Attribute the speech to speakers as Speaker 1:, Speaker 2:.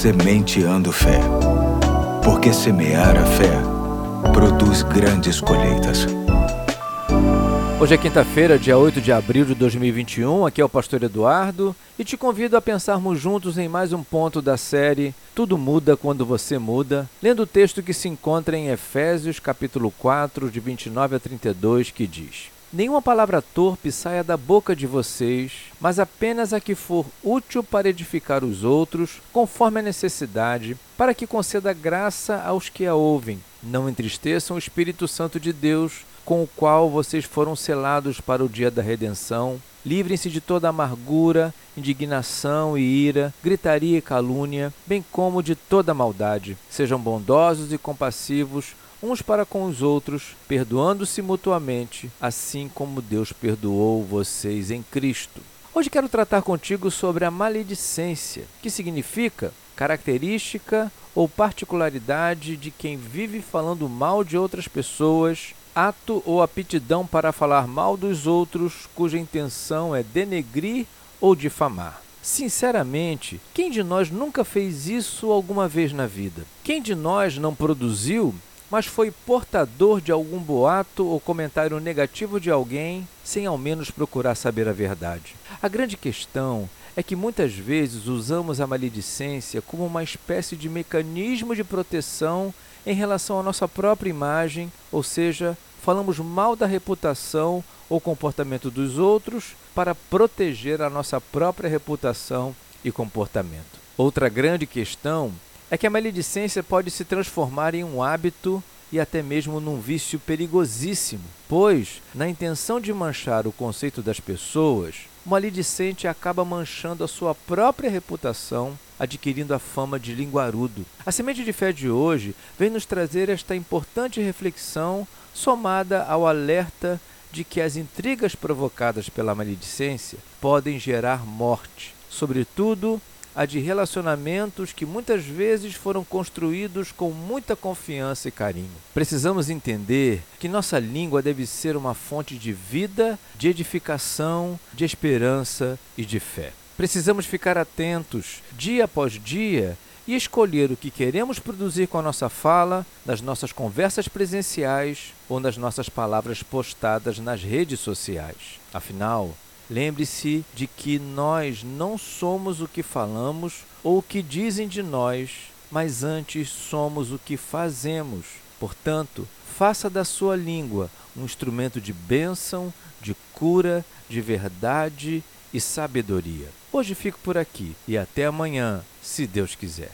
Speaker 1: Sementeando Fé. Porque semear a fé produz grandes colheitas.
Speaker 2: Hoje é quinta-feira, dia 8 de abril de 2021. Aqui é o pastor Eduardo e te convido a pensarmos juntos em mais um ponto da série Tudo muda quando você muda, lendo o texto que se encontra em Efésios, capítulo 4, de 29 a 32, que diz: Nenhuma palavra torpe saia da boca de vocês, mas apenas a que for útil para edificar os outros, conforme a necessidade, para que conceda graça aos que a ouvem. Não entristeçam o Espírito Santo de Deus, com o qual vocês foram selados para o dia da redenção. Livrem-se de toda amargura, indignação e ira, gritaria e calúnia, bem como de toda maldade. Sejam bondosos e compassivos uns para com os outros, perdoando-se mutuamente, assim como Deus perdoou vocês em Cristo. Hoje quero tratar contigo sobre a maledicência, que significa característica ou particularidade de quem vive falando mal de outras pessoas, ato ou aptidão para falar mal dos outros, cuja intenção é denegrir ou difamar. Sinceramente, quem de nós nunca fez isso alguma vez na vida? Quem de nós não produziu mas foi portador de algum boato ou comentário negativo de alguém sem ao menos procurar saber a verdade. A grande questão é que muitas vezes usamos a maledicência como uma espécie de mecanismo de proteção em relação à nossa própria imagem, ou seja, falamos mal da reputação ou comportamento dos outros para proteger a nossa própria reputação e comportamento. Outra grande questão é que a maledicência pode se transformar em um hábito e até mesmo num vício perigosíssimo, pois, na intenção de manchar o conceito das pessoas, o maledicente acaba manchando a sua própria reputação, adquirindo a fama de linguarudo. A semente de fé de hoje vem nos trazer esta importante reflexão, somada ao alerta de que as intrigas provocadas pela maledicência podem gerar morte, sobretudo a de relacionamentos que muitas vezes foram construídos com muita confiança e carinho. Precisamos entender que nossa língua deve ser uma fonte de vida, de edificação, de esperança e de fé. Precisamos ficar atentos dia após dia e escolher o que queremos produzir com a nossa fala, nas nossas conversas presenciais ou nas nossas palavras postadas nas redes sociais. Afinal, Lembre-se de que nós não somos o que falamos ou o que dizem de nós, mas antes somos o que fazemos. Portanto, faça da sua língua um instrumento de bênção, de cura, de verdade e sabedoria. Hoje fico por aqui e até amanhã, se Deus quiser.